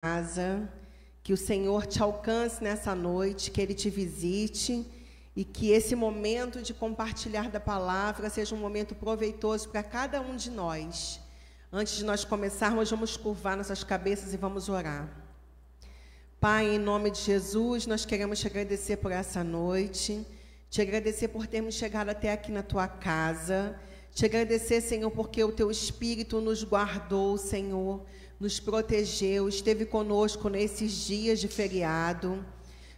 casa, que o Senhor te alcance nessa noite, que Ele te visite e que esse momento de compartilhar da palavra seja um momento proveitoso para cada um de nós. Antes de nós começarmos, vamos curvar nossas cabeças e vamos orar. Pai, em nome de Jesus, nós queremos te agradecer por essa noite, te agradecer por termos chegado até aqui na tua casa, te agradecer, Senhor, porque o teu Espírito nos guardou, Senhor nos protegeu, esteve conosco nesses dias de feriado.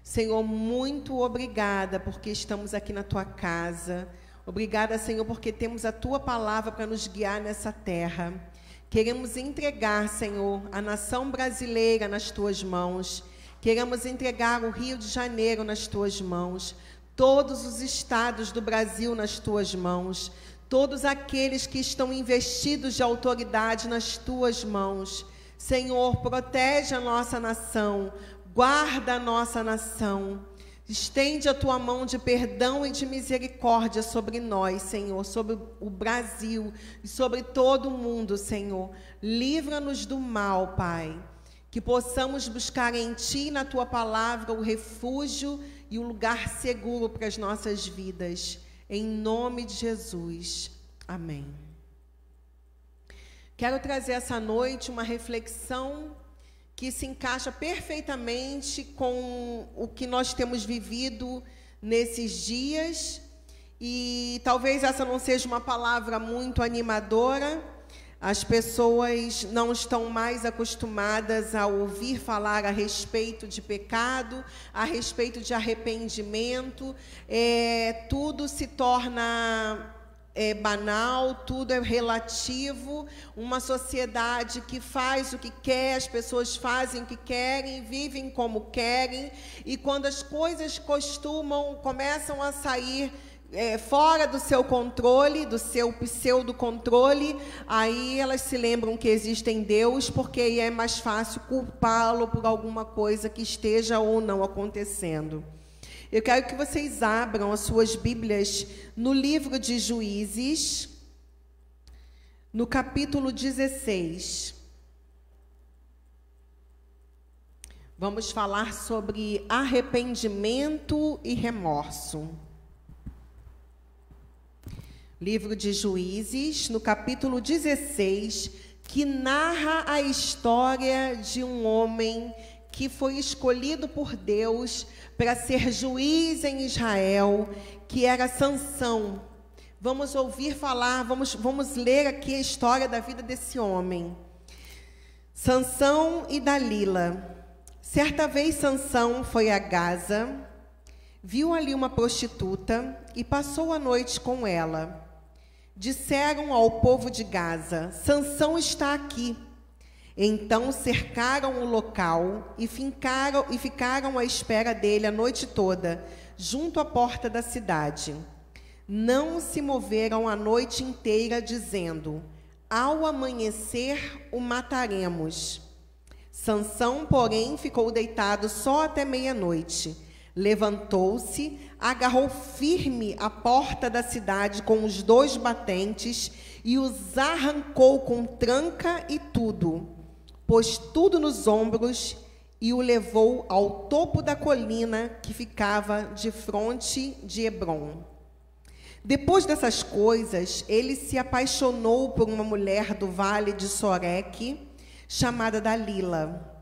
Senhor, muito obrigada porque estamos aqui na tua casa. Obrigada, Senhor, porque temos a tua palavra para nos guiar nessa terra. Queremos entregar, Senhor, a nação brasileira nas tuas mãos. Queremos entregar o Rio de Janeiro nas tuas mãos. Todos os estados do Brasil nas tuas mãos. Todos aqueles que estão investidos de autoridade nas tuas mãos. Senhor, protege a nossa nação, guarda a nossa nação. Estende a tua mão de perdão e de misericórdia sobre nós, Senhor, sobre o Brasil e sobre todo o mundo, Senhor. Livra-nos do mal, Pai. Que possamos buscar em Ti, na Tua palavra, o refúgio e o lugar seguro para as nossas vidas. Em nome de Jesus. Amém. Quero trazer essa noite uma reflexão que se encaixa perfeitamente com o que nós temos vivido nesses dias. E talvez essa não seja uma palavra muito animadora. As pessoas não estão mais acostumadas a ouvir falar a respeito de pecado, a respeito de arrependimento. É, tudo se torna é banal, tudo é relativo, uma sociedade que faz o que quer, as pessoas fazem o que querem, vivem como querem, e quando as coisas costumam, começam a sair é, fora do seu controle, do seu pseudo-controle, aí elas se lembram que existe em Deus, porque aí é mais fácil culpá-lo por alguma coisa que esteja ou não acontecendo. Eu quero que vocês abram as suas Bíblias no livro de Juízes, no capítulo 16. Vamos falar sobre arrependimento e remorso. Livro de Juízes, no capítulo 16, que narra a história de um homem que foi escolhido por Deus para ser juiz em Israel, que era Sansão. Vamos ouvir falar, vamos, vamos ler aqui a história da vida desse homem. Sansão e Dalila. Certa vez Sansão foi a Gaza, viu ali uma prostituta e passou a noite com ela. Disseram ao povo de Gaza: Sansão está aqui. Então cercaram o local e, fincaram, e ficaram à espera dele a noite toda, junto à porta da cidade. Não se moveram a noite inteira, dizendo: Ao amanhecer o mataremos. Sansão, porém, ficou deitado só até meia-noite. Levantou-se, agarrou firme a porta da cidade com os dois batentes e os arrancou com tranca e tudo pôs tudo nos ombros e o levou ao topo da colina que ficava de fronte de Hebron. Depois dessas coisas, ele se apaixonou por uma mulher do vale de Soreque, chamada Dalila.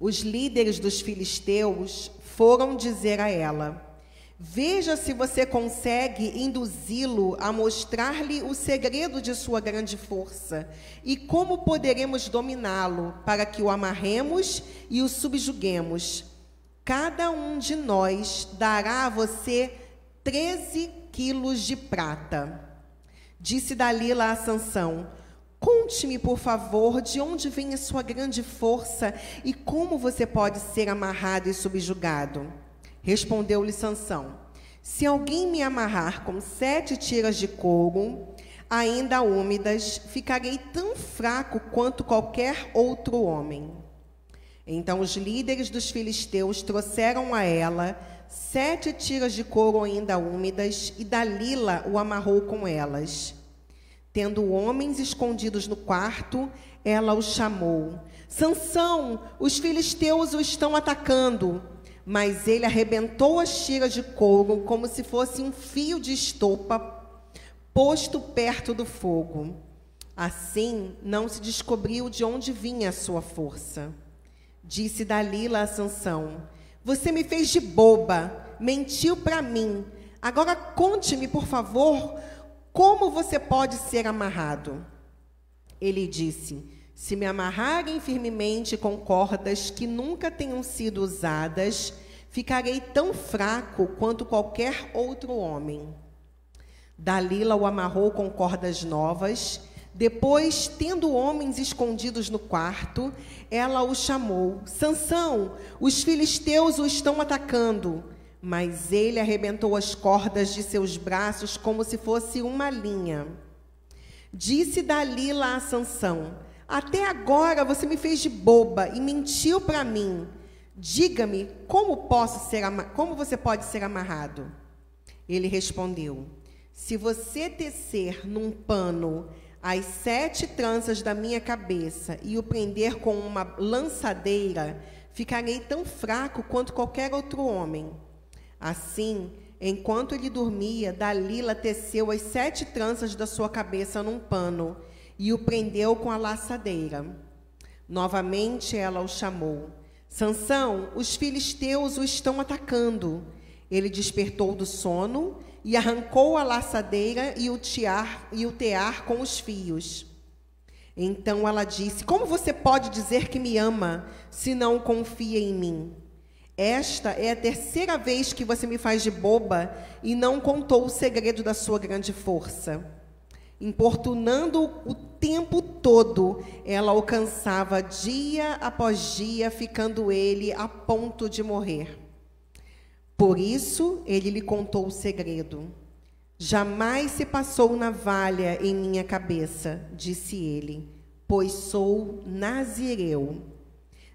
Os líderes dos filisteus foram dizer a ela: Veja se você consegue induzi-lo a mostrar-lhe o segredo de sua grande força e como poderemos dominá-lo para que o amarremos e o subjuguemos. Cada um de nós dará a você 13 quilos de prata. Disse Dalila a Sansão: Conte-me, por favor, de onde vem a sua grande força e como você pode ser amarrado e subjugado. Respondeu-lhe Sansão: Se alguém me amarrar com sete tiras de couro, ainda úmidas, ficarei tão fraco quanto qualquer outro homem. Então os líderes dos filisteus trouxeram a ela sete tiras de couro ainda úmidas, e Dalila o amarrou com elas. Tendo homens escondidos no quarto, ela o chamou. Sansão, os filisteus o estão atacando. Mas ele arrebentou as tiras de couro como se fosse um fio de estopa posto perto do fogo. Assim, não se descobriu de onde vinha a sua força. Disse Dalila a Sansão: Você me fez de boba, mentiu para mim. Agora conte-me, por favor, como você pode ser amarrado? Ele disse: Se me amarrarem firmemente com cordas que nunca tenham sido usadas, ficarei tão fraco quanto qualquer outro homem. Dalila o amarrou com cordas novas. Depois, tendo homens escondidos no quarto, ela o chamou: Sansão, os filisteus o estão atacando. Mas ele arrebentou as cordas de seus braços como se fosse uma linha. Disse Dalila a Sansão: Até agora você me fez de boba e mentiu para mim. Diga-me como posso ser como você pode ser amarrado? Ele respondeu: Se você tecer num pano as sete tranças da minha cabeça e o prender com uma lançadeira, ficarei tão fraco quanto qualquer outro homem. Assim, enquanto ele dormia, Dalila teceu as sete tranças da sua cabeça num pano e o prendeu com a laçadeira. Novamente ela o chamou. Sansão, os filisteus o estão atacando. Ele despertou do sono e arrancou a laçadeira e o, e o tear com os fios. Então ela disse: Como você pode dizer que me ama se não confia em mim? Esta é a terceira vez que você me faz de boba e não contou o segredo da sua grande força. Importunando o tempo todo, ela alcançava dia após dia, ficando ele a ponto de morrer. Por isso, ele lhe contou o segredo. Jamais se passou navalha em minha cabeça, disse ele, pois sou nazireu,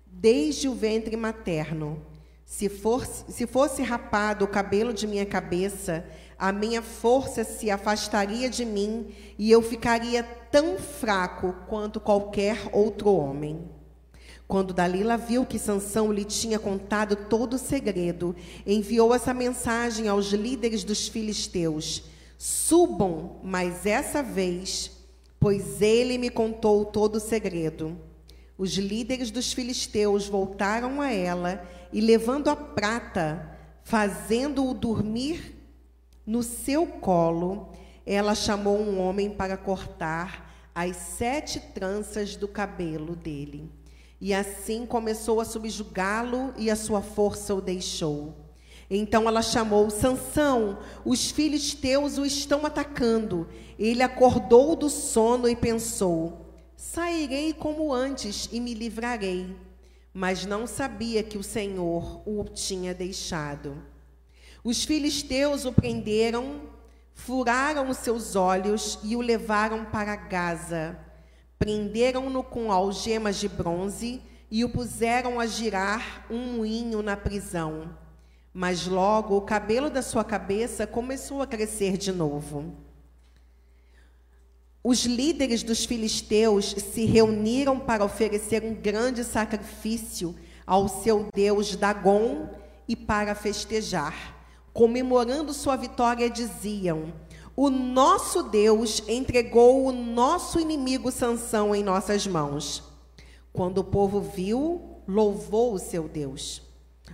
desde o ventre materno. Se, se fosse rapado o cabelo de minha cabeça, a minha força se afastaria de mim e eu ficaria tão fraco quanto qualquer outro homem. Quando Dalila viu que Sansão lhe tinha contado todo o segredo, enviou essa mensagem aos líderes dos filisteus: Subam, mas essa vez, pois ele me contou todo o segredo. Os líderes dos filisteus voltaram a ela e levando a prata, fazendo-o dormir no seu colo, ela chamou um homem para cortar as sete tranças do cabelo dele. E assim começou a subjugá-lo e a sua força o deixou. Então ela chamou Sansão, os filhos teus o estão atacando. Ele acordou do sono e pensou: Sairei como antes e me livrarei mas não sabia que o Senhor o tinha deixado. Os filisteus o prenderam, furaram os seus olhos e o levaram para Gaza. Prenderam-no com algemas de bronze e o puseram a girar um moinho na prisão. Mas logo o cabelo da sua cabeça começou a crescer de novo. Os líderes dos filisteus se reuniram para oferecer um grande sacrifício ao seu deus Dagon e para festejar. Comemorando sua vitória, diziam: O nosso Deus entregou o nosso inimigo Sansão em nossas mãos. Quando o povo viu, louvou o seu Deus.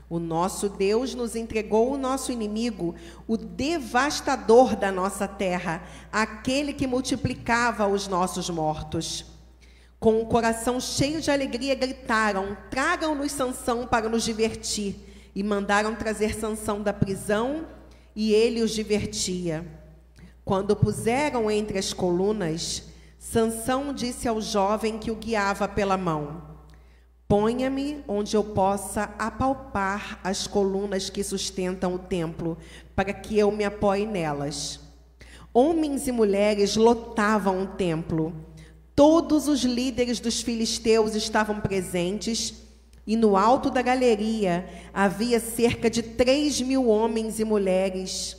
O nosso Deus nos entregou o nosso inimigo, o devastador da nossa terra, aquele que multiplicava os nossos mortos. Com o coração cheio de alegria, gritaram: Tragam-nos Sansão para nos divertir. E mandaram trazer Sansão da prisão, e ele os divertia. Quando puseram entre as colunas, Sansão disse ao jovem que o guiava pela mão: Ponha-me onde eu possa apalpar as colunas que sustentam o templo, para que eu me apoie nelas. Homens e mulheres lotavam o templo. Todos os líderes dos filisteus estavam presentes, e no alto da galeria havia cerca de três mil homens e mulheres,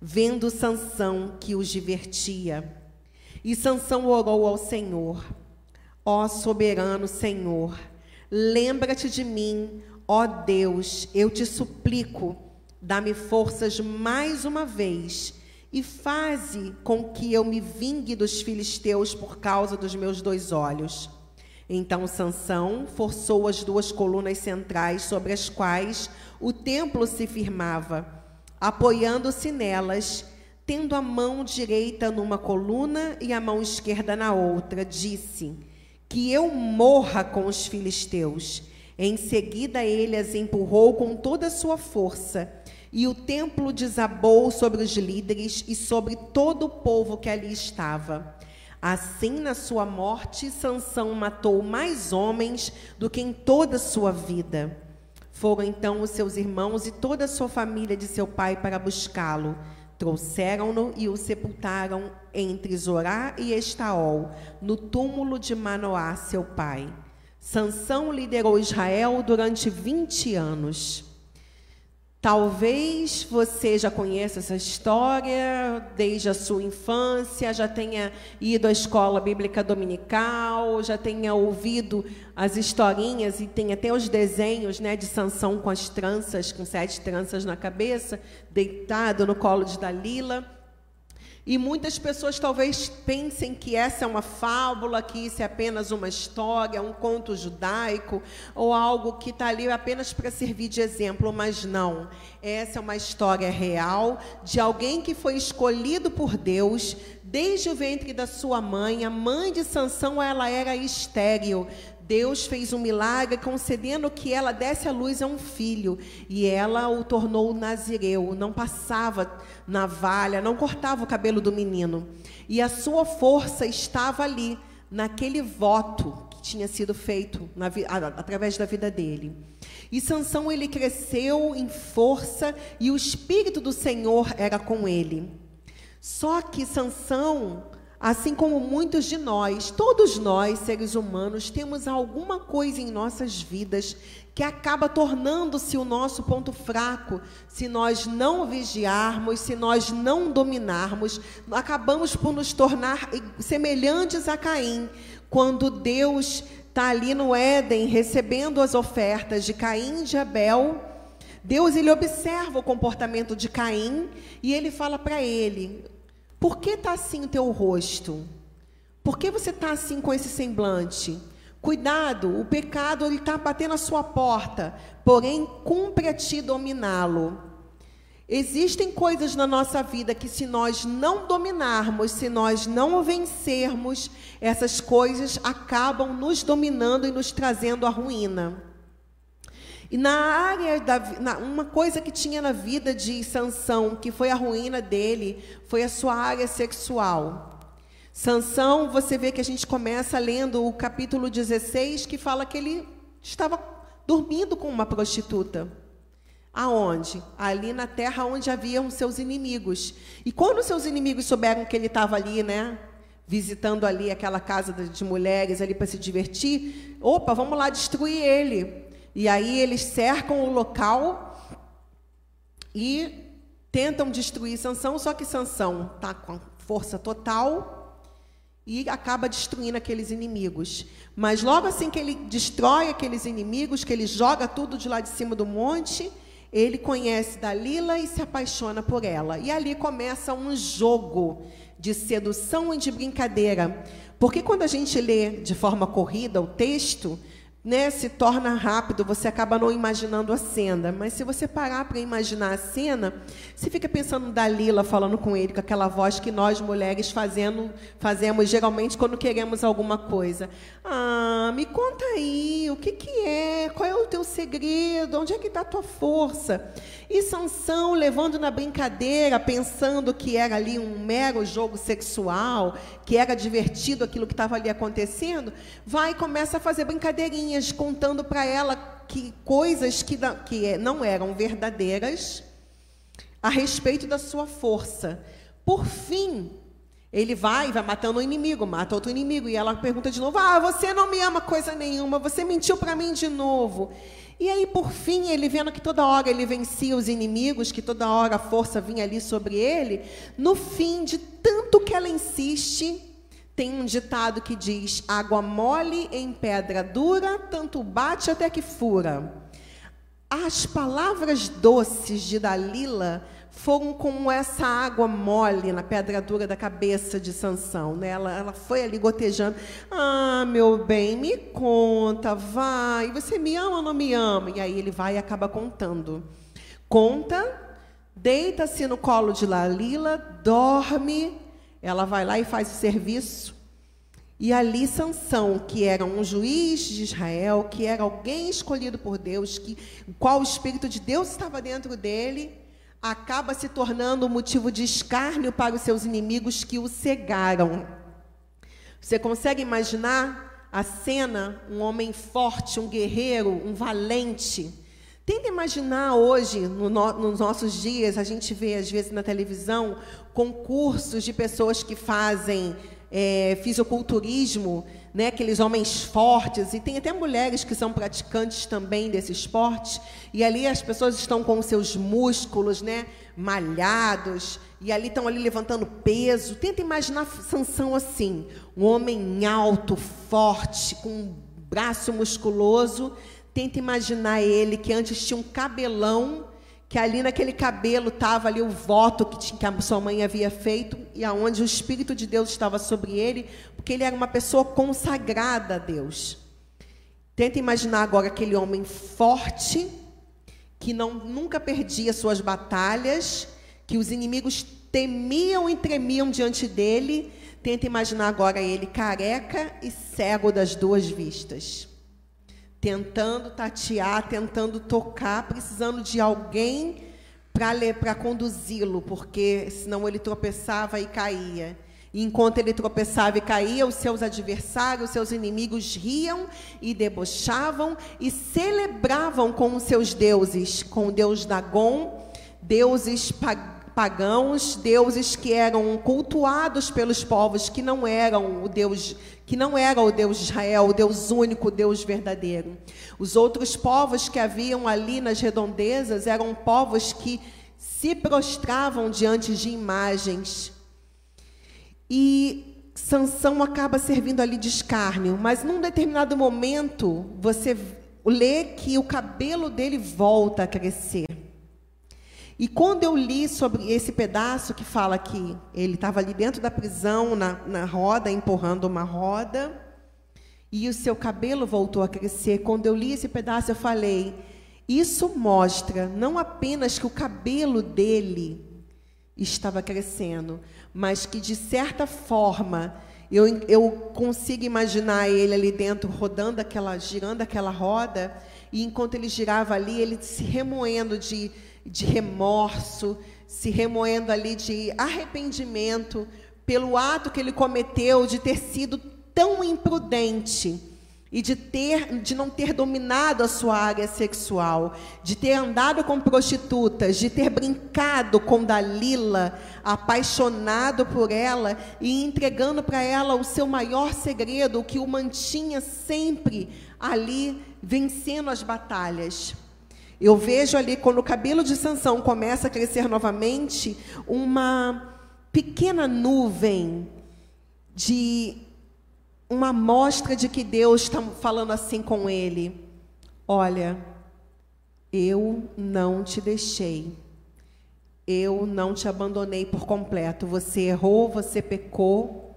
vendo Sansão que os divertia. E Sansão orou ao Senhor: Ó soberano Senhor, lembra-te de mim, ó Deus, eu te suplico, dá-me forças mais uma vez e faze com que eu me vingue dos filisteus por causa dos meus dois olhos. Então Sansão forçou as duas colunas centrais sobre as quais o templo se firmava, apoiando-se nelas, tendo a mão direita numa coluna e a mão esquerda na outra, disse: Que eu morra com os filisteus. Em seguida ele as empurrou com toda a sua força, e o templo desabou sobre os líderes e sobre todo o povo que ali estava. Assim, na sua morte, Sansão matou mais homens do que em toda a sua vida. Foram então os seus irmãos e toda a sua família de seu pai para buscá-lo. Trouxeram-no e o sepultaram entre Zorá e Estaol, no túmulo de Manoá, seu pai. Sansão liderou Israel durante 20 anos. Talvez você já conheça essa história desde a sua infância, já tenha ido à escola bíblica dominical, já tenha ouvido as historinhas e tem até os desenhos né, de Sansão com as tranças, com sete tranças na cabeça, deitado no colo de Dalila. E muitas pessoas talvez pensem que essa é uma fábula, que isso é apenas uma história, um conto judaico, ou algo que está ali apenas para servir de exemplo, mas não. Essa é uma história real de alguém que foi escolhido por Deus desde o ventre da sua mãe. A mãe de Sansão, ela era estéril. Deus fez um milagre concedendo que ela desse a luz a um filho e ela o tornou nazireu, não passava navalha, não cortava o cabelo do menino. E a sua força estava ali, naquele voto que tinha sido feito na, através da vida dele. E Sansão ele cresceu em força e o espírito do Senhor era com ele. Só que Sansão Assim como muitos de nós, todos nós, seres humanos, temos alguma coisa em nossas vidas que acaba tornando-se o nosso ponto fraco. Se nós não vigiarmos, se nós não dominarmos, acabamos por nos tornar semelhantes a Caim. Quando Deus está ali no Éden recebendo as ofertas de Caim e de Abel, Deus ele observa o comportamento de Caim e ele fala para ele: por que está assim o teu rosto? Por que você está assim com esse semblante? Cuidado, o pecado ele está batendo a sua porta, porém cumpre a ti dominá-lo. Existem coisas na nossa vida que, se nós não dominarmos, se nós não vencermos, essas coisas acabam nos dominando e nos trazendo a ruína. E na área da na, uma coisa que tinha na vida de Sansão, que foi a ruína dele, foi a sua área sexual. Sansão, você vê que a gente começa lendo o capítulo 16, que fala que ele estava dormindo com uma prostituta. Aonde? Ali na terra onde haviam seus inimigos. E quando seus inimigos souberam que ele estava ali, né, visitando ali aquela casa de mulheres ali para se divertir, opa, vamos lá destruir ele. E aí eles cercam o local e tentam destruir Sansão, só que Sansão está com força total e acaba destruindo aqueles inimigos. Mas logo assim que ele destrói aqueles inimigos, que ele joga tudo de lá de cima do monte, ele conhece Dalila e se apaixona por ela. E ali começa um jogo de sedução e de brincadeira. Porque quando a gente lê de forma corrida o texto, né, se torna rápido, você acaba não imaginando a cena. Mas se você parar para imaginar a cena, você fica pensando Dalila falando com ele, com aquela voz que nós mulheres fazendo, fazemos geralmente quando queremos alguma coisa. Ah, me conta aí, o que, que é? Qual é o teu segredo? Onde é que está a tua força? E Sansão levando na brincadeira, pensando que era ali um mero jogo sexual, que era divertido aquilo que estava ali acontecendo, vai e começa a fazer contando para ela que coisas que, que não eram verdadeiras a respeito da sua força. Por fim, ele vai, vai matando um inimigo, mata outro inimigo, e ela pergunta de novo: Ah, você não me ama coisa nenhuma, você mentiu para mim de novo. E aí, por fim, ele vendo que toda hora ele vencia os inimigos, que toda hora a força vinha ali sobre ele, no fim, de tanto que ela insiste, Tem um ditado que diz: água mole em pedra dura, tanto bate até que fura. As palavras doces de Dalila foram como essa água mole na pedra dura da cabeça de Sansão. Né? Ela, ela foi ali gotejando. Ah, meu bem, me conta, vai. Você me ama ou não me ama? E aí ele vai e acaba contando. Conta, deita-se no colo de Dalila, dorme. Ela vai lá e faz o serviço. E ali Sansão, que era um juiz de Israel, que era alguém escolhido por Deus, que qual o espírito de Deus estava dentro dele, acaba se tornando motivo de escárnio para os seus inimigos que o cegaram. Você consegue imaginar a cena, um homem forte, um guerreiro, um valente, Tenta imaginar hoje, no, nos nossos dias, a gente vê às vezes na televisão concursos de pessoas que fazem é, fisiculturismo, né, aqueles homens fortes, e tem até mulheres que são praticantes também desse esporte, e ali as pessoas estão com seus músculos né, malhados, e ali estão ali levantando peso. Tenta imaginar Sansão assim, um homem alto, forte, com um braço musculoso. Tenta imaginar ele que antes tinha um cabelão que ali naquele cabelo estava ali o voto que, tinha, que a sua mãe havia feito e aonde o Espírito de Deus estava sobre ele, porque ele era uma pessoa consagrada a Deus. Tenta imaginar agora aquele homem forte, que não, nunca perdia suas batalhas, que os inimigos temiam e tremiam diante dele. Tenta imaginar agora ele careca e cego das duas vistas tentando tatear, tentando tocar, precisando de alguém para conduzi-lo, porque senão ele tropeçava e caía. E enquanto ele tropeçava e caía, os seus adversários, os seus inimigos riam e debochavam e celebravam com os seus deuses, com o deus Dagon, deuses pagãos pagãos, deuses que eram cultuados pelos povos que não eram o Deus, que não era o Deus de Israel, o Deus único, o Deus verdadeiro. Os outros povos que haviam ali nas redondezas eram povos que se prostravam diante de imagens. E Sansão acaba servindo ali de escárnio, mas num determinado momento você lê que o cabelo dele volta a crescer. E quando eu li sobre esse pedaço que fala que ele estava ali dentro da prisão, na, na roda, empurrando uma roda, e o seu cabelo voltou a crescer, quando eu li esse pedaço, eu falei: isso mostra não apenas que o cabelo dele estava crescendo, mas que, de certa forma, eu, eu consigo imaginar ele ali dentro, rodando aquela, girando aquela roda, e enquanto ele girava ali, ele se remoendo de de remorso, se remoendo ali de arrependimento pelo ato que ele cometeu de ter sido tão imprudente e de ter de não ter dominado a sua área sexual, de ter andado com prostitutas, de ter brincado com Dalila, apaixonado por ela e entregando para ela o seu maior segredo, o que o mantinha sempre ali vencendo as batalhas. Eu vejo ali, quando o cabelo de Sansão começa a crescer novamente, uma pequena nuvem de uma amostra de que Deus está falando assim com ele: Olha, eu não te deixei, eu não te abandonei por completo. Você errou, você pecou,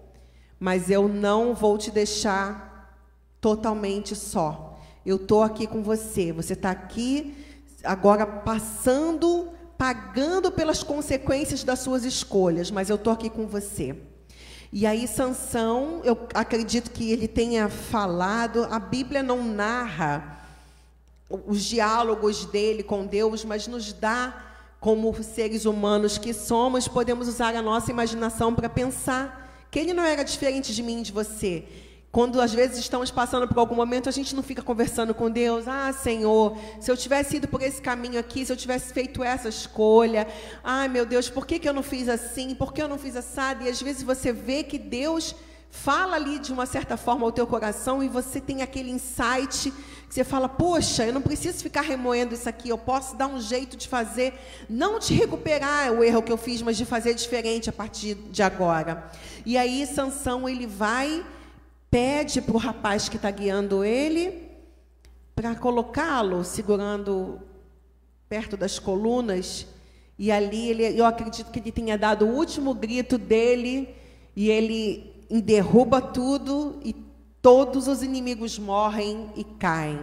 mas eu não vou te deixar totalmente só. Eu estou aqui com você. Você está aqui agora passando, pagando pelas consequências das suas escolhas, mas eu estou aqui com você. E aí Sansão, eu acredito que ele tenha falado, a Bíblia não narra os diálogos dele com Deus, mas nos dá como seres humanos que somos, podemos usar a nossa imaginação para pensar que ele não era diferente de mim de você. Quando às vezes estamos passando por algum momento, a gente não fica conversando com Deus. Ah, Senhor, se eu tivesse ido por esse caminho aqui, se eu tivesse feito essa escolha, ai meu Deus, por que, que eu não fiz assim? Por que eu não fiz assado? E às vezes você vê que Deus fala ali de uma certa forma ao teu coração e você tem aquele insight que você fala: "Poxa, eu não preciso ficar remoendo isso aqui, eu posso dar um jeito de fazer, não de recuperar o erro que eu fiz, mas de fazer diferente a partir de agora". E aí Sansão ele vai pede para o rapaz que está guiando ele para colocá-lo segurando perto das colunas e ali ele, eu acredito que ele tenha dado o último grito dele e ele derruba tudo e todos os inimigos morrem e caem.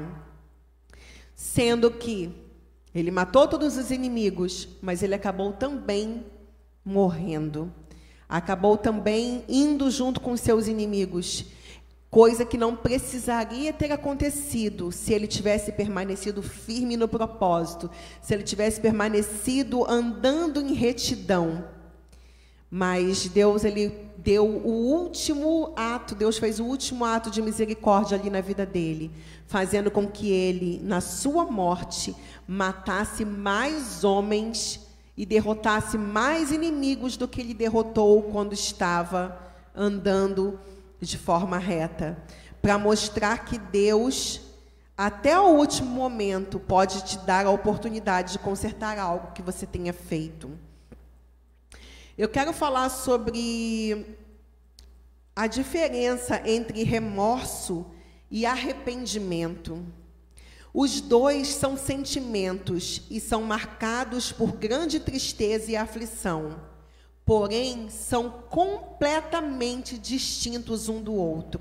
Sendo que ele matou todos os inimigos, mas ele acabou também morrendo. Acabou também indo junto com seus inimigos coisa que não precisaria ter acontecido se ele tivesse permanecido firme no propósito, se ele tivesse permanecido andando em retidão. Mas Deus ele deu o último ato, Deus fez o último ato de misericórdia ali na vida dele, fazendo com que ele, na sua morte, matasse mais homens e derrotasse mais inimigos do que ele derrotou quando estava andando de forma reta, para mostrar que Deus, até o último momento, pode te dar a oportunidade de consertar algo que você tenha feito. Eu quero falar sobre a diferença entre remorso e arrependimento. Os dois são sentimentos e são marcados por grande tristeza e aflição porém são completamente distintos um do outro.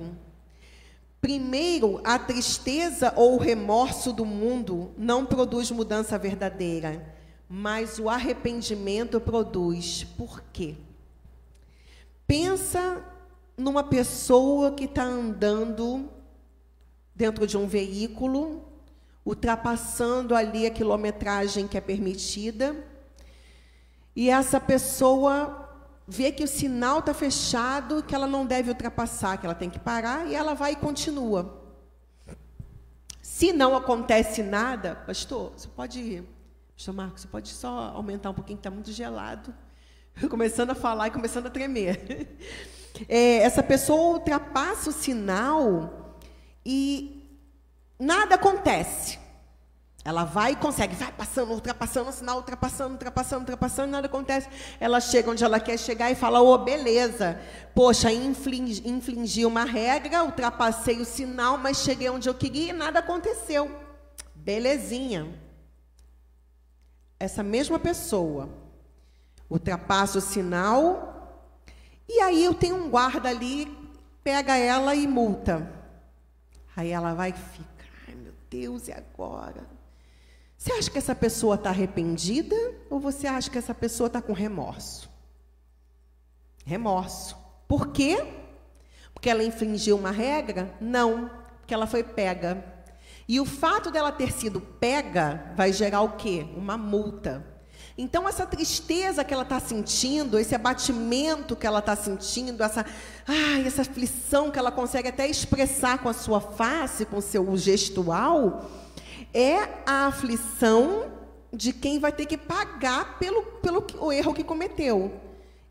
Primeiro, a tristeza ou o remorso do mundo não produz mudança verdadeira, mas o arrependimento produz. Por quê? Pensa numa pessoa que está andando dentro de um veículo, ultrapassando ali a quilometragem que é permitida, e essa pessoa vê que o sinal está fechado, que ela não deve ultrapassar, que ela tem que parar, e ela vai e continua. Se não acontece nada, pastor, você pode ir. Pastor Marcos, você pode só aumentar um pouquinho, que está muito gelado. Começando a falar e começando a tremer. É, essa pessoa ultrapassa o sinal e nada acontece. Ela vai e consegue, vai passando, ultrapassando o sinal, ultrapassando, ultrapassando, ultrapassando, nada acontece. Ela chega onde ela quer chegar e fala: Ô, oh, beleza, poxa, inflingi, inflingi uma regra, ultrapassei o sinal, mas cheguei onde eu queria e nada aconteceu. Belezinha. Essa mesma pessoa ultrapassa o sinal, e aí eu tenho um guarda ali, pega ela e multa. Aí ela vai e fica: ai meu Deus, e agora? Você acha que essa pessoa está arrependida ou você acha que essa pessoa está com remorso? Remorso. Por quê? Porque ela infringiu uma regra? Não, porque ela foi pega. E o fato dela ter sido pega vai gerar o quê? Uma multa. Então, essa tristeza que ela está sentindo, esse abatimento que ela está sentindo, essa, ai, essa aflição que ela consegue até expressar com a sua face, com o seu gestual, é a aflição de quem vai ter que pagar pelo, pelo o erro que cometeu.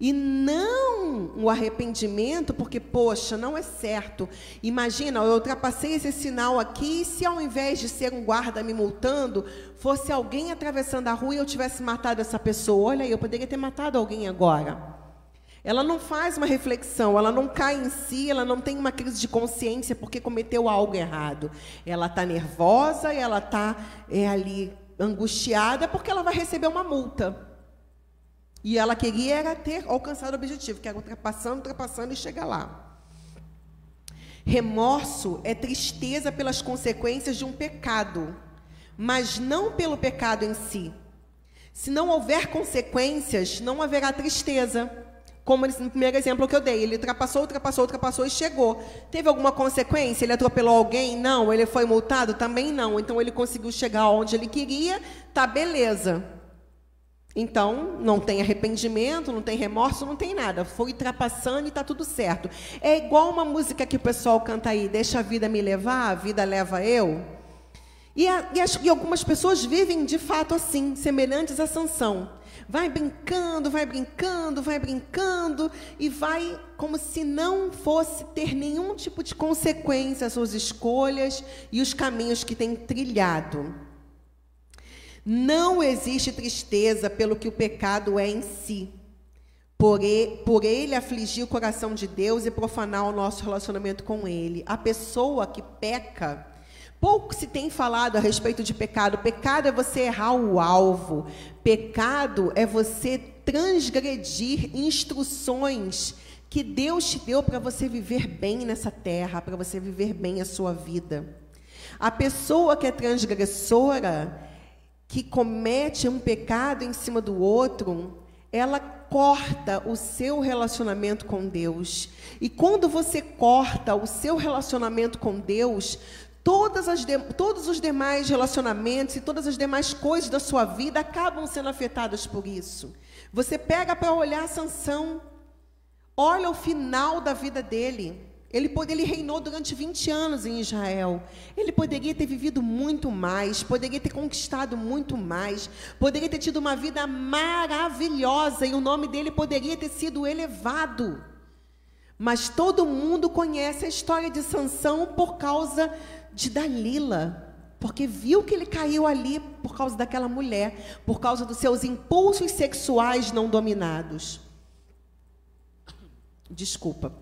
E não o arrependimento, porque, poxa, não é certo. Imagina, eu ultrapassei esse sinal aqui, e se ao invés de ser um guarda me multando, fosse alguém atravessando a rua e eu tivesse matado essa pessoa, olha aí, eu poderia ter matado alguém agora. Ela não faz uma reflexão, ela não cai em si, ela não tem uma crise de consciência porque cometeu algo errado. Ela está nervosa, ela está é, ali angustiada porque ela vai receber uma multa. E ela queria era ter alcançado o objetivo, que era ultrapassando, ultrapassando e chegar lá. Remorso é tristeza pelas consequências de um pecado, mas não pelo pecado em si. Se não houver consequências, não haverá tristeza. Como no primeiro exemplo que eu dei, ele ultrapassou, ultrapassou, ultrapassou e chegou. Teve alguma consequência? Ele atropelou alguém? Não. Ele foi multado? Também não. Então ele conseguiu chegar onde ele queria, tá beleza. Então, não tem arrependimento, não tem remorso, não tem nada. Foi ultrapassando e está tudo certo. É igual uma música que o pessoal canta aí, deixa a vida me levar, a vida leva eu. E, a, e, as, e algumas pessoas vivem de fato assim, semelhantes a Sansão. Vai brincando, vai brincando, vai brincando e vai como se não fosse ter nenhum tipo de consequência suas escolhas e os caminhos que tem trilhado. Não existe tristeza pelo que o pecado é em si. Por ele, por ele afligir o coração de Deus e profanar o nosso relacionamento com Ele. A pessoa que peca, pouco se tem falado a respeito de pecado. Pecado é você errar o alvo. Pecado é você transgredir instruções que Deus te deu para você viver bem nessa terra, para você viver bem a sua vida. A pessoa que é transgressora, que comete um pecado em cima do outro, ela corta o seu relacionamento com Deus. E quando você corta o seu relacionamento com Deus, todas as de, todos os demais relacionamentos e todas as demais coisas da sua vida acabam sendo afetadas por isso. Você pega para olhar Sansão, olha o final da vida dele. Ele, ele reinou durante 20 anos em Israel. Ele poderia ter vivido muito mais, poderia ter conquistado muito mais, poderia ter tido uma vida maravilhosa e o nome dele poderia ter sido elevado. Mas todo mundo conhece a história de Sansão por causa de Dalila, porque viu que ele caiu ali por causa daquela mulher, por causa dos seus impulsos sexuais não dominados. Desculpa.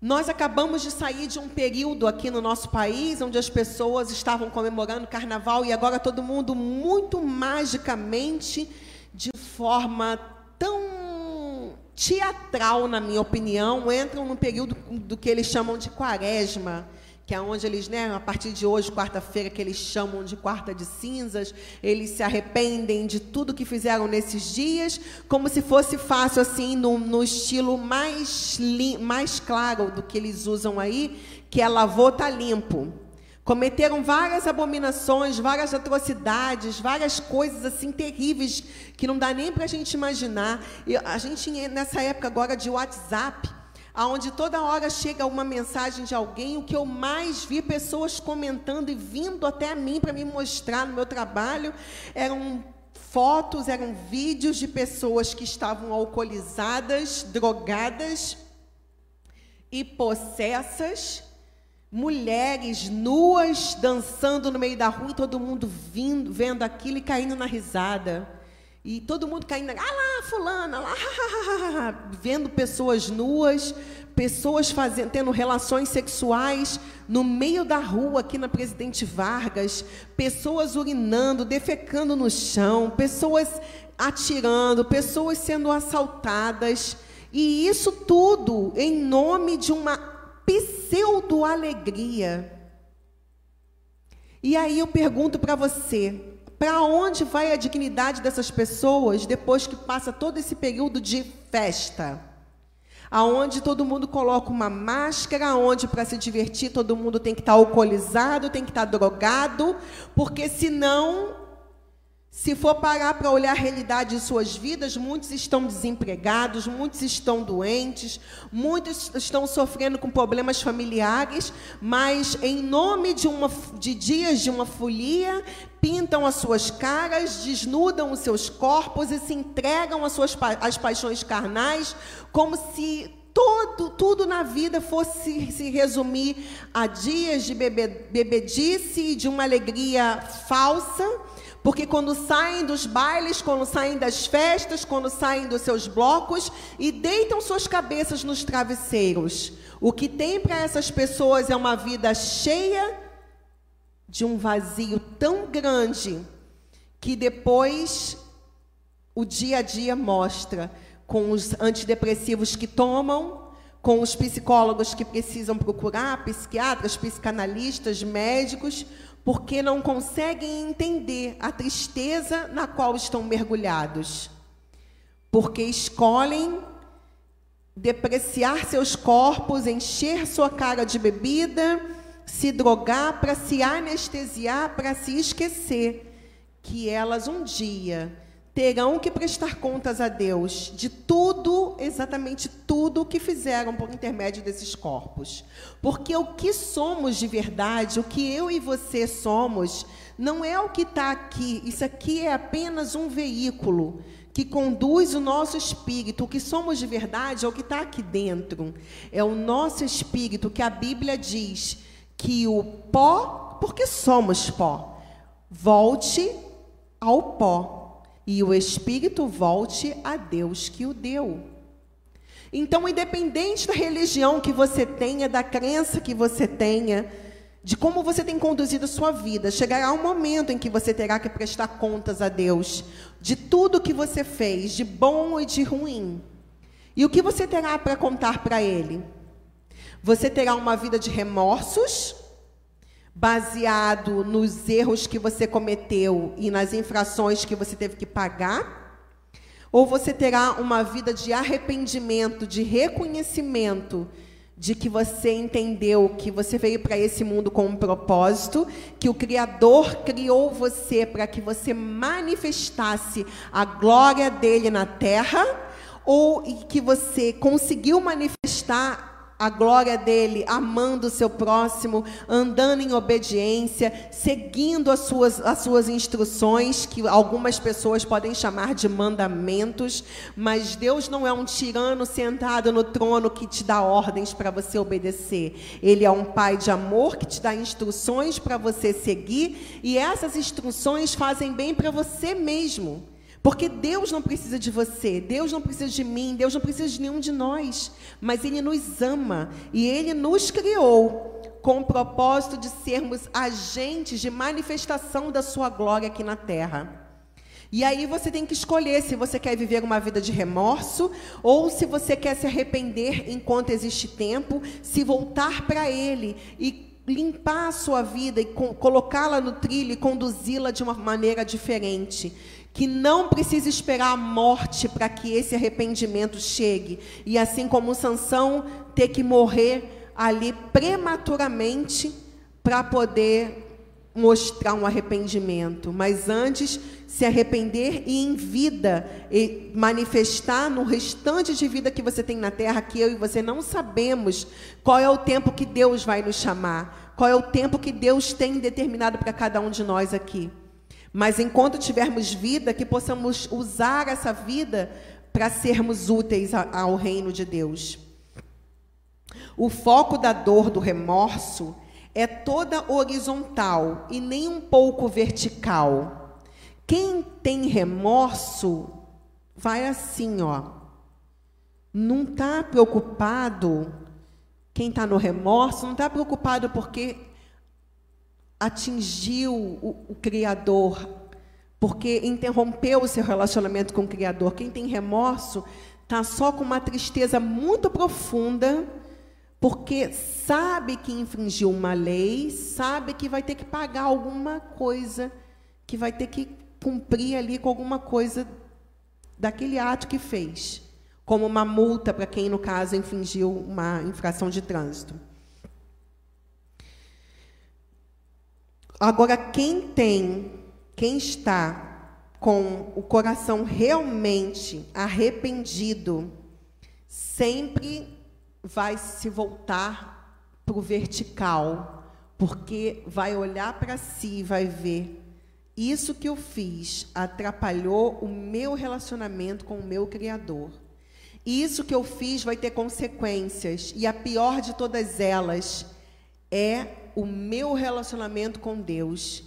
Nós acabamos de sair de um período aqui no nosso país onde as pessoas estavam comemorando carnaval e agora todo mundo muito magicamente, de forma tão teatral, na minha opinião, entram no período do que eles chamam de quaresma que é onde eles, né, a partir de hoje, quarta-feira, que eles chamam de quarta de cinzas, eles se arrependem de tudo que fizeram nesses dias, como se fosse fácil, assim, no, no estilo mais, mais claro do que eles usam aí, que é lavou, tá limpo. Cometeram várias abominações, várias atrocidades, várias coisas assim terríveis que não dá nem para a gente imaginar. E a gente, nessa época agora de WhatsApp, aonde toda hora chega uma mensagem de alguém, o que eu mais vi pessoas comentando e vindo até mim para me mostrar no meu trabalho eram fotos, eram vídeos de pessoas que estavam alcoolizadas, drogadas e possessas, mulheres nuas dançando no meio da rua, e todo mundo vindo, vendo aquilo e caindo na risada. E todo mundo caindo, ah lá, fulana, lá, vendo pessoas nuas, pessoas fazendo, tendo relações sexuais no meio da rua, aqui na Presidente Vargas, pessoas urinando, defecando no chão, pessoas atirando, pessoas sendo assaltadas. E isso tudo em nome de uma pseudo-alegria. E aí eu pergunto para você, para onde vai a dignidade dessas pessoas depois que passa todo esse período de festa? Aonde todo mundo coloca uma máscara, onde para se divertir todo mundo tem que estar tá alcoolizado, tem que estar tá drogado, porque senão se for parar para olhar a realidade de suas vidas, muitos estão desempregados, muitos estão doentes, muitos estão sofrendo com problemas familiares, mas em nome de, uma, de dias de uma folia, pintam as suas caras, desnudam os seus corpos e se entregam às suas às paixões carnais, como se todo, tudo na vida fosse se resumir a dias de bebe, bebedice e de uma alegria falsa porque quando saem dos bailes, quando saem das festas, quando saem dos seus blocos e deitam suas cabeças nos travesseiros, o que tem para essas pessoas é uma vida cheia de um vazio tão grande que depois o dia a dia mostra com os antidepressivos que tomam, com os psicólogos que precisam procurar, psiquiatras, psicanalistas, médicos, porque não conseguem entender a tristeza na qual estão mergulhados, porque escolhem depreciar seus corpos, encher sua cara de bebida, se drogar para se anestesiar, para se esquecer que elas um dia terão que prestar contas a Deus de tudo, exatamente tudo o que fizeram por intermédio desses corpos. Porque o que somos de verdade, o que eu e você somos, não é o que está aqui. Isso aqui é apenas um veículo que conduz o nosso espírito. O que somos de verdade é o que está aqui dentro. É o nosso espírito que a Bíblia diz que o pó, porque somos pó, volte ao pó e o espírito volte a Deus que o deu. Então, independente da religião que você tenha, da crença que você tenha, de como você tem conduzido a sua vida, chegará um momento em que você terá que prestar contas a Deus de tudo que você fez, de bom e de ruim. E o que você terá para contar para Ele? Você terá uma vida de remorsos, baseado nos erros que você cometeu e nas infrações que você teve que pagar? Ou você terá uma vida de arrependimento, de reconhecimento de que você entendeu que você veio para esse mundo com um propósito, que o Criador criou você para que você manifestasse a glória dele na terra, ou que você conseguiu manifestar a glória dele, amando o seu próximo, andando em obediência, seguindo as suas, as suas instruções, que algumas pessoas podem chamar de mandamentos, mas Deus não é um tirano sentado no trono que te dá ordens para você obedecer. Ele é um pai de amor que te dá instruções para você seguir, e essas instruções fazem bem para você mesmo. Porque Deus não precisa de você, Deus não precisa de mim, Deus não precisa de nenhum de nós, mas Ele nos ama e Ele nos criou com o propósito de sermos agentes de manifestação da Sua glória aqui na terra. E aí você tem que escolher se você quer viver uma vida de remorso ou se você quer se arrepender enquanto existe tempo, se voltar para Ele e limpar a sua vida e colocá-la no trilho e conduzi-la de uma maneira diferente que não precisa esperar a morte para que esse arrependimento chegue. E assim como Sansão ter que morrer ali prematuramente para poder mostrar um arrependimento, mas antes se arrepender e em vida e manifestar no restante de vida que você tem na terra que eu e você não sabemos qual é o tempo que Deus vai nos chamar, qual é o tempo que Deus tem determinado para cada um de nós aqui. Mas enquanto tivermos vida, que possamos usar essa vida para sermos úteis ao reino de Deus. O foco da dor do remorso é toda horizontal e nem um pouco vertical. Quem tem remorso vai assim, ó. Não está preocupado. Quem está no remorso não está preocupado porque atingiu o, o Criador, porque interrompeu o seu relacionamento com o Criador. Quem tem remorso está só com uma tristeza muito profunda, porque sabe que infringiu uma lei, sabe que vai ter que pagar alguma coisa, que vai ter que cumprir ali com alguma coisa daquele ato que fez, como uma multa para quem, no caso, infringiu uma infração de trânsito. Agora, quem tem, quem está com o coração realmente arrependido, sempre vai se voltar para o vertical, porque vai olhar para si e vai ver isso que eu fiz atrapalhou o meu relacionamento com o meu Criador. Isso que eu fiz vai ter consequências, e a pior de todas elas é o meu relacionamento com Deus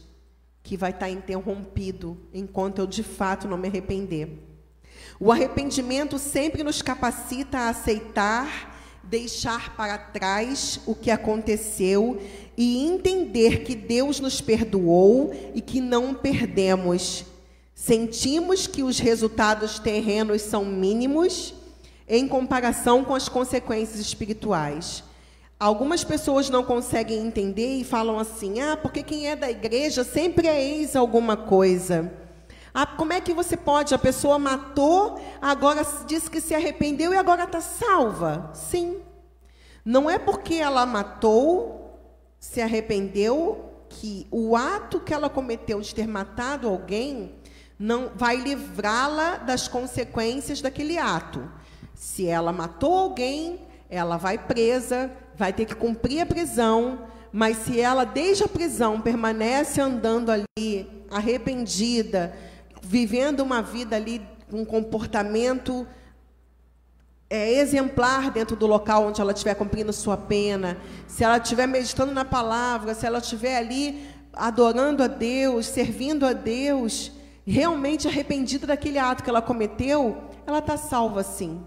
que vai estar interrompido enquanto eu de fato não me arrepender. O arrependimento sempre nos capacita a aceitar, deixar para trás o que aconteceu e entender que Deus nos perdoou e que não perdemos. Sentimos que os resultados terrenos são mínimos em comparação com as consequências espirituais. Algumas pessoas não conseguem entender e falam assim: ah, porque quem é da igreja sempre é ex alguma coisa. Ah, como é que você pode? A pessoa matou, agora diz que se arrependeu e agora está salva. Sim. Não é porque ela matou, se arrependeu, que o ato que ela cometeu de ter matado alguém não vai livrá-la das consequências daquele ato. Se ela matou alguém, ela vai presa, vai ter que cumprir a prisão, mas se ela desde a prisão permanece andando ali arrependida, vivendo uma vida ali um comportamento é, exemplar dentro do local onde ela estiver cumprindo sua pena, se ela estiver meditando na palavra, se ela estiver ali adorando a Deus, servindo a Deus, realmente arrependida daquele ato que ela cometeu, ela está salva sim.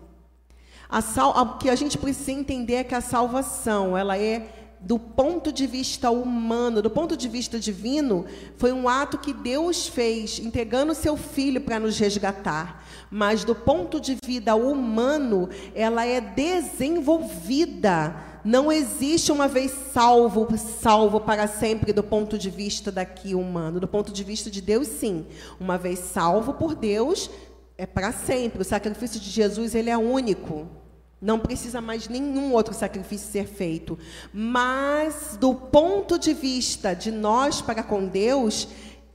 A sal, o que a gente precisa entender é que a salvação, ela é do ponto de vista humano, do ponto de vista divino, foi um ato que Deus fez, entregando seu filho para nos resgatar. Mas do ponto de vida humano, ela é desenvolvida. Não existe uma vez salvo, salvo para sempre do ponto de vista daqui humano. Do ponto de vista de Deus, sim. Uma vez salvo por Deus, é para sempre. O sacrifício de Jesus, ele é único. Não precisa mais nenhum outro sacrifício ser feito. Mas, do ponto de vista de nós para com Deus,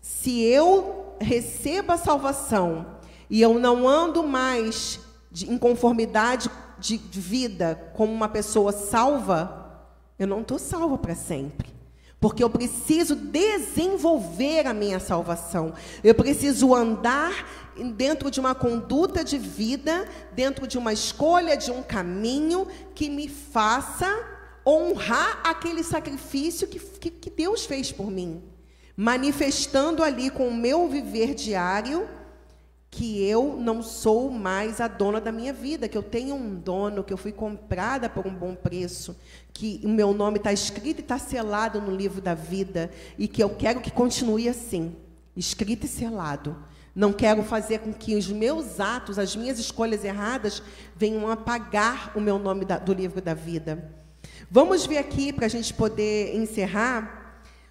se eu recebo a salvação e eu não ando mais de, em conformidade de vida como uma pessoa salva, eu não estou salva para sempre. Porque eu preciso desenvolver a minha salvação. Eu preciso andar dentro de uma conduta de vida, dentro de uma escolha de um caminho que me faça honrar aquele sacrifício que, que, que Deus fez por mim. Manifestando ali com o meu viver diário que eu não sou mais a dona da minha vida, que eu tenho um dono, que eu fui comprada por um bom preço, que o meu nome está escrito e está selado no livro da vida, e que eu quero que continue assim, escrito e selado. Não quero fazer com que os meus atos, as minhas escolhas erradas, venham apagar o meu nome da, do livro da vida. Vamos ver aqui, para a gente poder encerrar,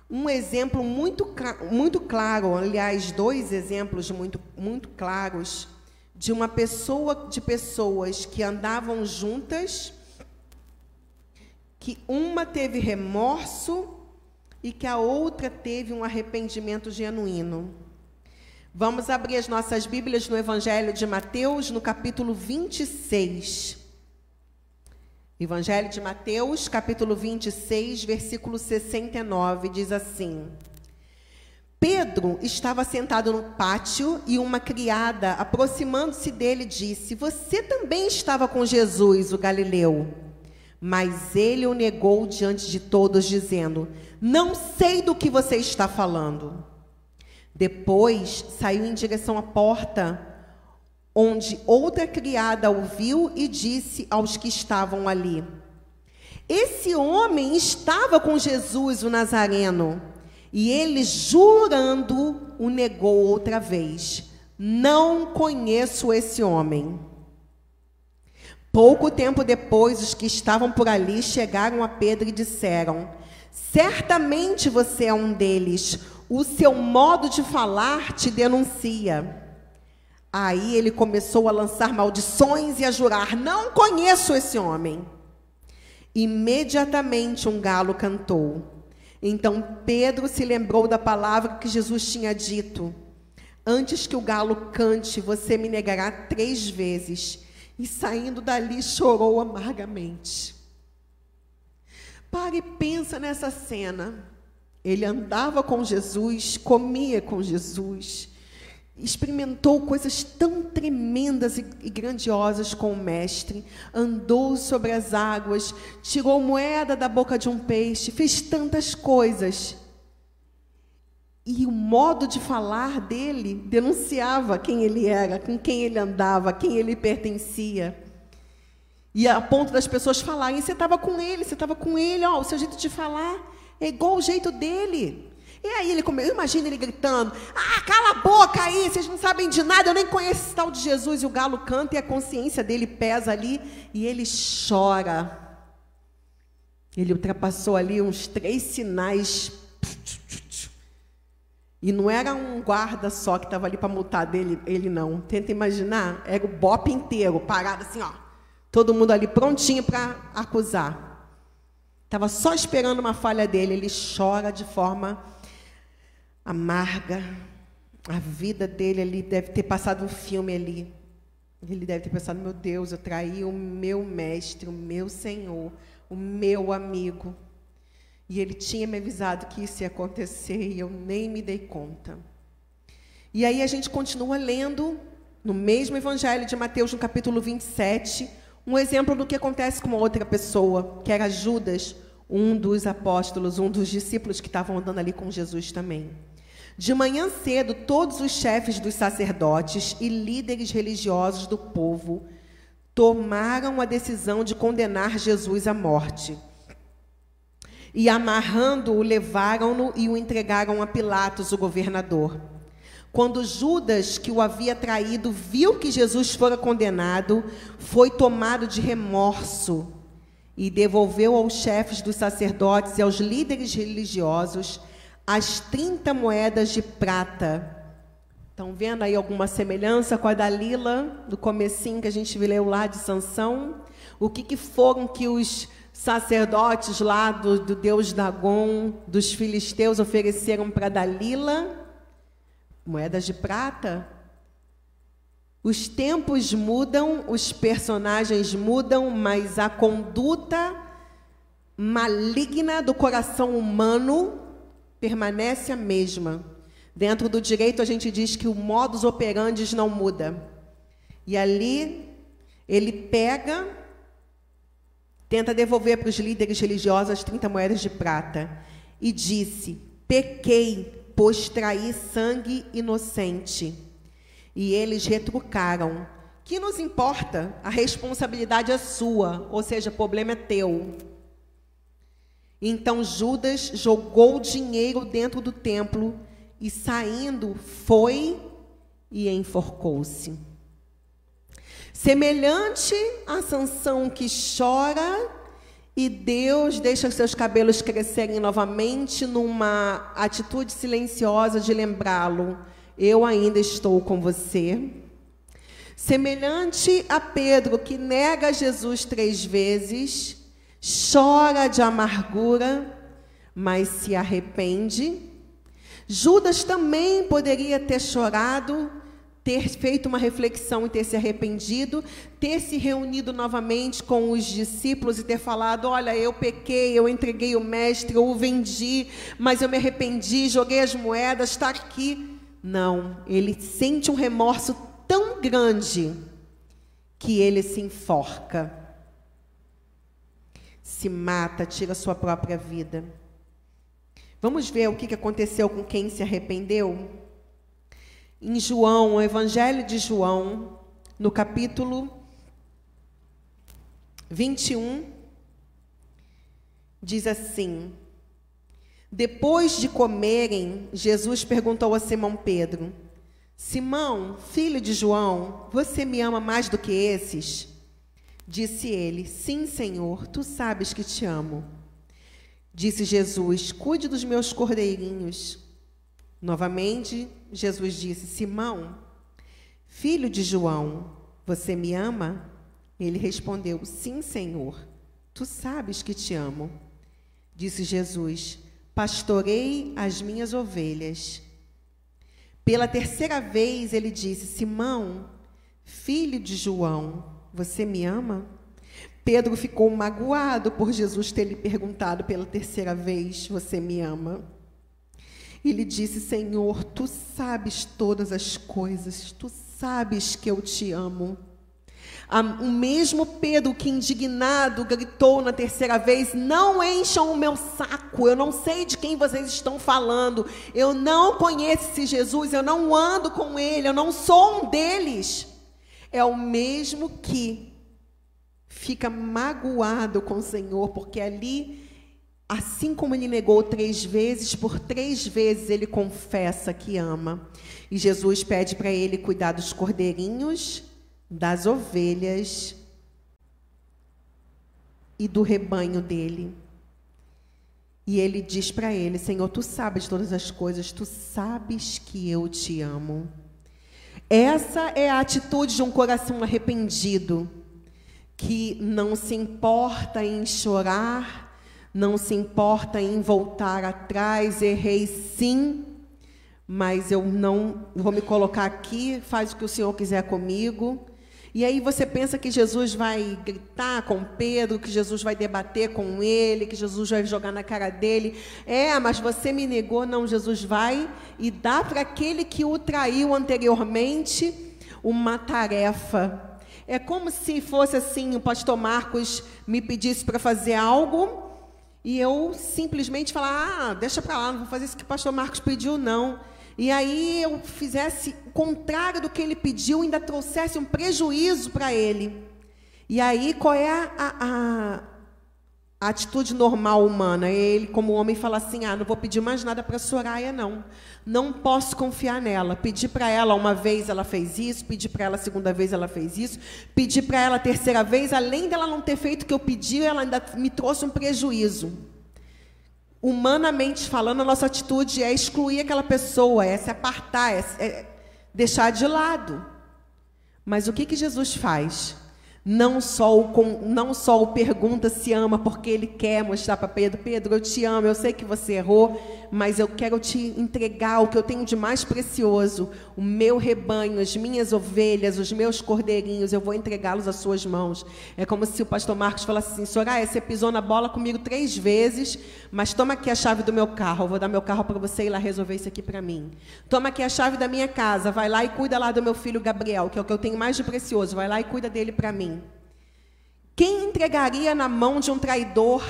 um exemplo muito, muito claro, aliás, dois exemplos muito, muito claros de uma pessoa, de pessoas que andavam juntas, que uma teve remorso e que a outra teve um arrependimento genuíno. Vamos abrir as nossas Bíblias no Evangelho de Mateus, no capítulo 26. Evangelho de Mateus, capítulo 26, versículo 69, diz assim: Pedro estava sentado no pátio e uma criada, aproximando-se dele, disse: Você também estava com Jesus, o galileu. Mas ele o negou diante de todos, dizendo: Não sei do que você está falando. Depois saiu em direção à porta onde outra criada ouviu e disse aos que estavam ali: Esse homem estava com Jesus, o Nazareno. E ele, jurando, o negou outra vez: Não conheço esse homem. Pouco tempo depois, os que estavam por ali chegaram a Pedro e disseram: Certamente você é um deles, o seu modo de falar te denuncia. Aí ele começou a lançar maldições e a jurar: Não conheço esse homem. Imediatamente um galo cantou. Então Pedro se lembrou da palavra que Jesus tinha dito: Antes que o galo cante, você me negará três vezes. E saindo dali chorou amargamente. Pare e pensa nessa cena. Ele andava com Jesus, comia com Jesus experimentou coisas tão tremendas e, grandiosas com o Mestre, andou sobre as águas, tirou moeda da boca de um peixe, fez tantas coisas. E o modo de falar dele denunciava quem ele era, com quem ele andava, quem ele pertencia. E a ponto das pessoas falarem: você estava com ele, você estava com ele, ó, o seu jeito de falar é igual o jeito dele. E aí ele começou, imagina ele gritando: Ah, cala a boca aí, vocês não sabem de nada, eu nem conheço esse tal de Jesus. E o galo canta e a consciência dele pesa ali e ele chora. Ele ultrapassou ali uns três sinais. E não era um guarda só que estava ali para multar dele, ele não. Tenta imaginar, era o bope inteiro, parado assim, ó. Todo mundo ali prontinho para acusar. Estava só esperando uma falha dele, ele chora de forma amarga. a vida dele ali deve ter passado um filme ali. Ele deve ter pensado: meu Deus, eu traí o meu mestre, o meu Senhor, o meu amigo. E ele tinha me avisado que isso ia acontecer e eu nem me dei conta. E aí a gente continua lendo no mesmo Evangelho de Mateus, no capítulo 27, um exemplo do que acontece com uma outra pessoa, que era Judas, um dos apóstolos, um dos discípulos que estavam andando ali com Jesus também. De manhã cedo, todos os chefes dos sacerdotes e líderes religiosos do povo tomaram a decisão de condenar Jesus à morte. E amarrando-o, levaram-no e o entregaram a Pilatos, o governador. Quando Judas, que o havia traído, viu que Jesus fora condenado, foi tomado de remorso e devolveu aos chefes dos sacerdotes e aos líderes religiosos as 30 moedas de prata. Estão vendo aí alguma semelhança com a Dalila, do comecinho que a gente leu lá de Sansão? O que, que foram que os sacerdotes lá do, do deus Dagon, dos filisteus, ofereceram para Dalila? moedas de prata. Os tempos mudam, os personagens mudam, mas a conduta maligna do coração humano permanece a mesma. Dentro do direito, a gente diz que o modus operandi não muda. E ali, ele pega, tenta devolver para os líderes religiosos as 30 moedas de prata e disse: Pequei, pois traí sangue inocente. E eles retrucaram: Que nos importa? A responsabilidade é sua, ou seja, o problema é teu. Então Judas jogou o dinheiro dentro do templo e, saindo, foi e enforcou-se. Semelhante à Sansão que chora e Deus deixa seus cabelos crescerem novamente numa atitude silenciosa de lembrá-lo: eu ainda estou com você. Semelhante a Pedro que nega Jesus três vezes, chora de amargura, mas se arrepende. Judas também poderia ter chorado, ter feito uma reflexão e ter se arrependido, ter se reunido novamente com os discípulos e ter falado: Olha, eu pequei, eu entreguei o mestre, eu o vendi, mas eu me arrependi, joguei as moedas, está aqui. Não, ele sente um remorso tão grande que ele se enforca, se mata, tira sua própria vida. Vamos ver o que aconteceu com quem se arrependeu? em João, o Evangelho de João, no capítulo 21, diz assim: Depois de comerem, Jesus perguntou a Simão Pedro: Simão, filho de João, você me ama mais do que esses? Disse ele: Sim, Senhor, tu sabes que te amo. Disse Jesus: Cuide dos meus cordeirinhos. Novamente, Jesus disse: Simão, filho de João, você me ama? Ele respondeu: Sim, Senhor. Tu sabes que te amo. Disse Jesus: Pastorei as minhas ovelhas. Pela terceira vez ele disse: Simão, filho de João, você me ama? Pedro ficou magoado por Jesus ter lhe perguntado pela terceira vez: Você me ama? E ele disse: Senhor, tu sabes todas as coisas, tu sabes que eu te amo. O mesmo Pedro que indignado gritou na terceira vez: Não encham o meu saco, eu não sei de quem vocês estão falando, eu não conheço esse Jesus, eu não ando com ele, eu não sou um deles. É o mesmo que fica magoado com o Senhor, porque ali Assim como ele negou três vezes, por três vezes ele confessa que ama. E Jesus pede para ele cuidar dos cordeirinhos, das ovelhas e do rebanho dele. E ele diz para ele: Senhor, tu sabes todas as coisas, tu sabes que eu te amo. Essa é a atitude de um coração arrependido, que não se importa em chorar não se importa em voltar atrás, errei sim, mas eu não vou me colocar aqui, faz o que o Senhor quiser comigo. E aí você pensa que Jesus vai gritar com Pedro, que Jesus vai debater com ele, que Jesus vai jogar na cara dele. É, mas você me negou. Não, Jesus vai e dá para aquele que o traiu anteriormente uma tarefa. É como se fosse assim, o pastor Marcos me pedisse para fazer algo e eu simplesmente falar, ah, deixa para lá, não vou fazer isso que o pastor Marcos pediu, não e aí eu fizesse o contrário do que ele pediu, ainda trouxesse um prejuízo para ele. E aí qual é a, a, a, atitude normal humana? Ele, como homem, fala assim: ah, não vou pedir mais nada para a Soraya, não. Não posso confiar nela. Pedi para ela uma vez, ela fez isso. Pedi para ela a segunda vez, ela fez isso. Pedi para ela a terceira vez, além dela não ter feito o que eu pedi, ela ainda me trouxe um prejuízo humanamente falando, a nossa atitude é excluir aquela pessoa, é se apartar, é, é deixar de lado. Mas o que, que Jesus faz? Não só, o, não só o pergunta se ama porque ele quer mostrar para Pedro: Pedro, eu te amo, eu sei que você errou, mas eu quero te entregar o que eu tenho de mais precioso, o meu rebanho, as minhas ovelhas, os meus cordeirinhos, eu vou entregá-los às suas mãos. É como se o pastor Marcos falasse assim: Soraya, você pisou na bola comigo três vezes, mas toma aqui a chave do meu carro, eu vou dar meu carro para você ir lá resolver isso aqui para mim. Toma aqui a chave da minha casa, vai lá e cuida lá do meu filho Gabriel, que é o que eu tenho mais de precioso, vai lá e cuida dele para mim. Quem entregaria na mão de um traidor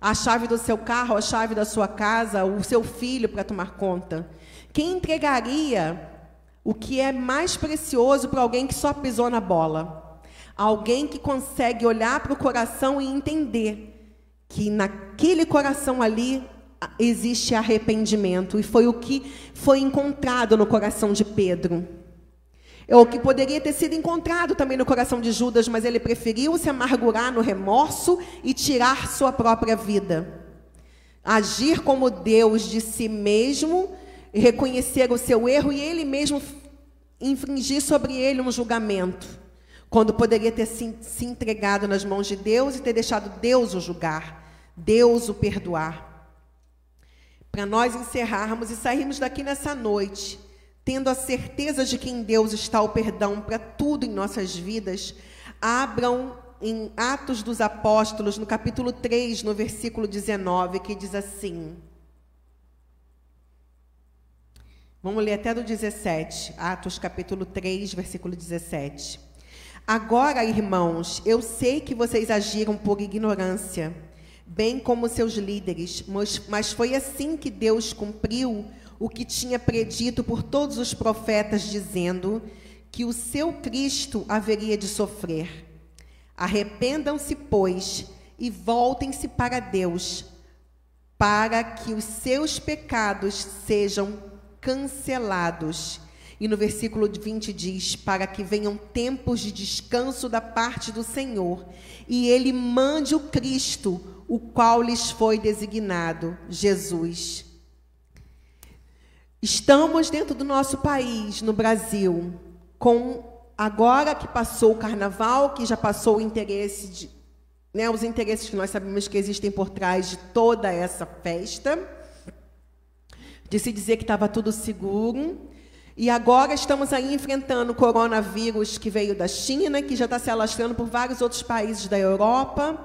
a chave do seu carro, a chave da sua casa, o seu filho para tomar conta? Quem entregaria o que é mais precioso para alguém que só pisou na bola? Alguém que consegue olhar para o coração e entender que naquele coração ali existe arrependimento. E foi o que foi encontrado no coração de Pedro. É o que poderia ter sido encontrado também no coração de Judas, mas ele preferiu se amargurar no remorso e tirar sua própria vida. Agir como Deus de si mesmo, reconhecer o seu erro e ele mesmo infringir sobre ele um julgamento, quando poderia ter se, se entregado nas mãos de Deus e ter deixado Deus o julgar, Deus o perdoar. Para nós encerrarmos e sairmos daqui nessa noite tendo a certeza de que em Deus está o perdão para tudo em nossas vidas, abram em Atos dos Apóstolos, no capítulo 3, no versículo 19, que diz assim. Vamos ler até do 17, Atos capítulo 3, versículo 17. Agora, irmãos, eu sei que vocês agiram por ignorância, bem como seus líderes, mas, mas foi assim que Deus cumpriu o que tinha predito por todos os profetas, dizendo que o seu Cristo haveria de sofrer. Arrependam-se, pois, e voltem-se para Deus, para que os seus pecados sejam cancelados. E no versículo 20 diz: Para que venham tempos de descanso da parte do Senhor, e Ele mande o Cristo, o qual lhes foi designado, Jesus Estamos dentro do nosso país, no Brasil, com agora que passou o carnaval, que já passou o interesse de, né, os interesses que nós sabemos que existem por trás de toda essa festa, de se dizer que estava tudo seguro. E agora estamos aí enfrentando o coronavírus que veio da China, que já está se alastrando por vários outros países da Europa.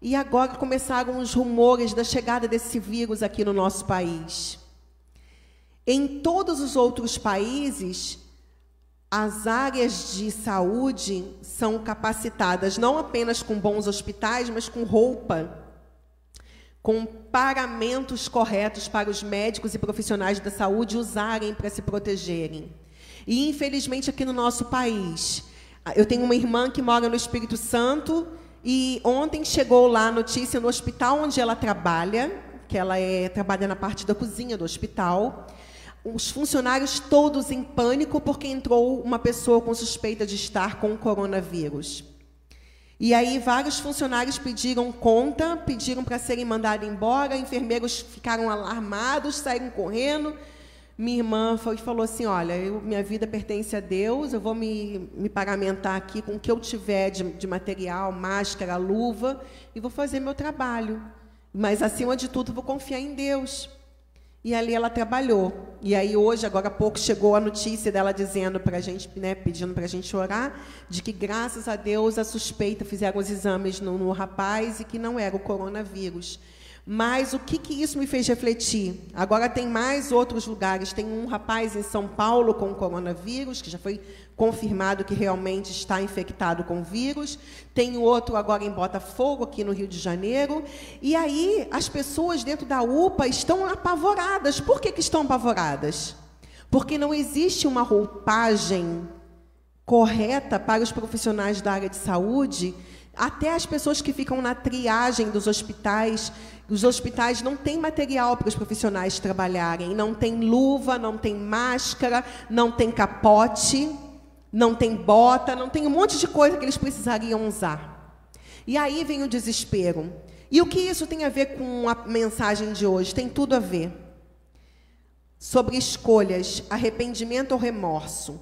E agora começaram os rumores da chegada desse vírus aqui no nosso país. Em todos os outros países, as áreas de saúde são capacitadas não apenas com bons hospitais, mas com roupa, com paramentos corretos para os médicos e profissionais da saúde usarem para se protegerem. E infelizmente aqui no nosso país, eu tenho uma irmã que mora no Espírito Santo e ontem chegou lá a notícia no hospital onde ela trabalha, que ela é, trabalha na parte da cozinha do hospital, os funcionários todos em pânico porque entrou uma pessoa com suspeita de estar com o coronavírus. E aí vários funcionários pediram conta, pediram para serem mandados embora, enfermeiros ficaram alarmados, saíram correndo. Minha irmã foi, falou assim, olha, eu, minha vida pertence a Deus, eu vou me, me paramentar aqui com o que eu tiver de, de material, máscara, luva, e vou fazer meu trabalho. Mas, acima de tudo, vou confiar em Deus. E ali ela trabalhou. E aí hoje, agora há pouco, chegou a notícia dela dizendo para a gente, né, pedindo para a gente orar, de que graças a Deus a suspeita fizeram os exames no, no rapaz e que não era o coronavírus. Mas o que, que isso me fez refletir? Agora tem mais outros lugares. Tem um rapaz em São Paulo com coronavírus, que já foi confirmado que realmente está infectado com vírus. Tem outro agora em Botafogo, aqui no Rio de Janeiro. E aí as pessoas dentro da UPA estão apavoradas. Por que, que estão apavoradas? Porque não existe uma roupagem correta para os profissionais da área de saúde até as pessoas que ficam na triagem dos hospitais, os hospitais não têm material para os profissionais trabalharem, não tem luva, não tem máscara, não tem capote, não tem bota, não tem um monte de coisa que eles precisariam usar. E aí vem o desespero. E o que isso tem a ver com a mensagem de hoje? Tem tudo a ver. Sobre escolhas, arrependimento ou remorso.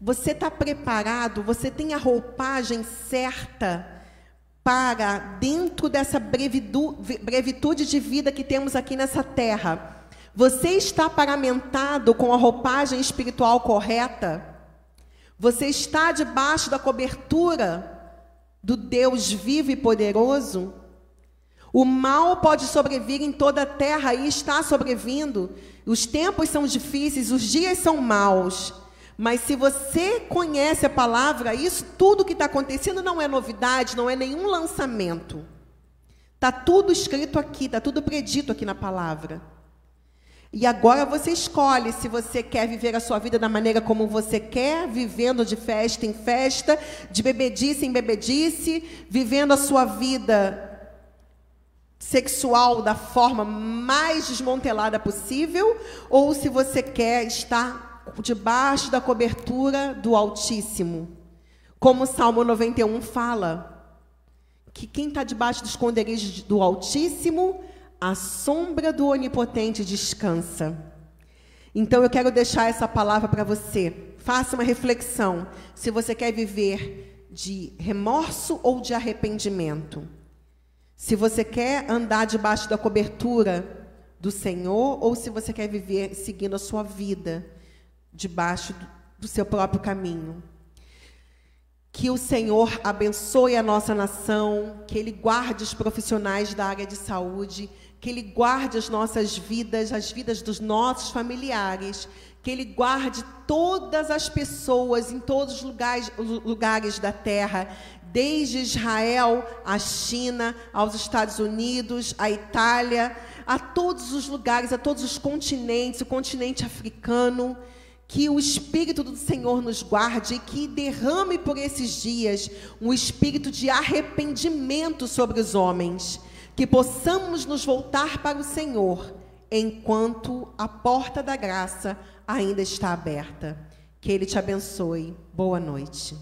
Você está preparado? Você tem a roupagem certa para, dentro dessa brevitude de vida que temos aqui nessa terra, você está paramentado com a roupagem espiritual correta? Você está debaixo da cobertura do Deus vivo e poderoso? O mal pode sobrevir em toda a terra e está sobrevindo. Os tempos são difíceis, os dias são maus. Mas se você conhece a palavra, isso tudo que está acontecendo não é novidade, não é nenhum lançamento. Está tudo escrito aqui, está tudo predito aqui na palavra. E agora você escolhe se você quer viver a sua vida da maneira como você quer, vivendo de festa em festa, de bebedice em bebedice, vivendo a sua vida sexual da forma mais desmontelada possível, ou se você quer estar debaixo da cobertura do Altíssimo. Como o Salmo 91 fala, que quem está debaixo dos esconderijos do Altíssimo, a sombra do Onipotente descansa. Então eu quero deixar essa palavra para você. Faça uma reflexão se você quer viver de remorso ou de arrependimento. Se você quer andar debaixo da cobertura do Senhor ou se você quer viver seguindo a sua vida debaixo do seu próprio caminho. Que o Senhor abençoe a nossa nação, que Ele guarde os profissionais da área de saúde, que Ele guarde as nossas vidas, as vidas dos nossos familiares, que Ele guarde todas as pessoas em todos os lugares, lugares da terra, desde Israel à China, aos Estados Unidos, à Itália, a todos os lugares, a todos os continentes, o continente africano que o Espírito do Senhor nos guarde e que derrame por esses dias um espírito de arrependimento sobre os homens, que possamos nos voltar para o Senhor enquanto a porta da graça ainda está aberta. Que Ele te abençoe. Boa noite.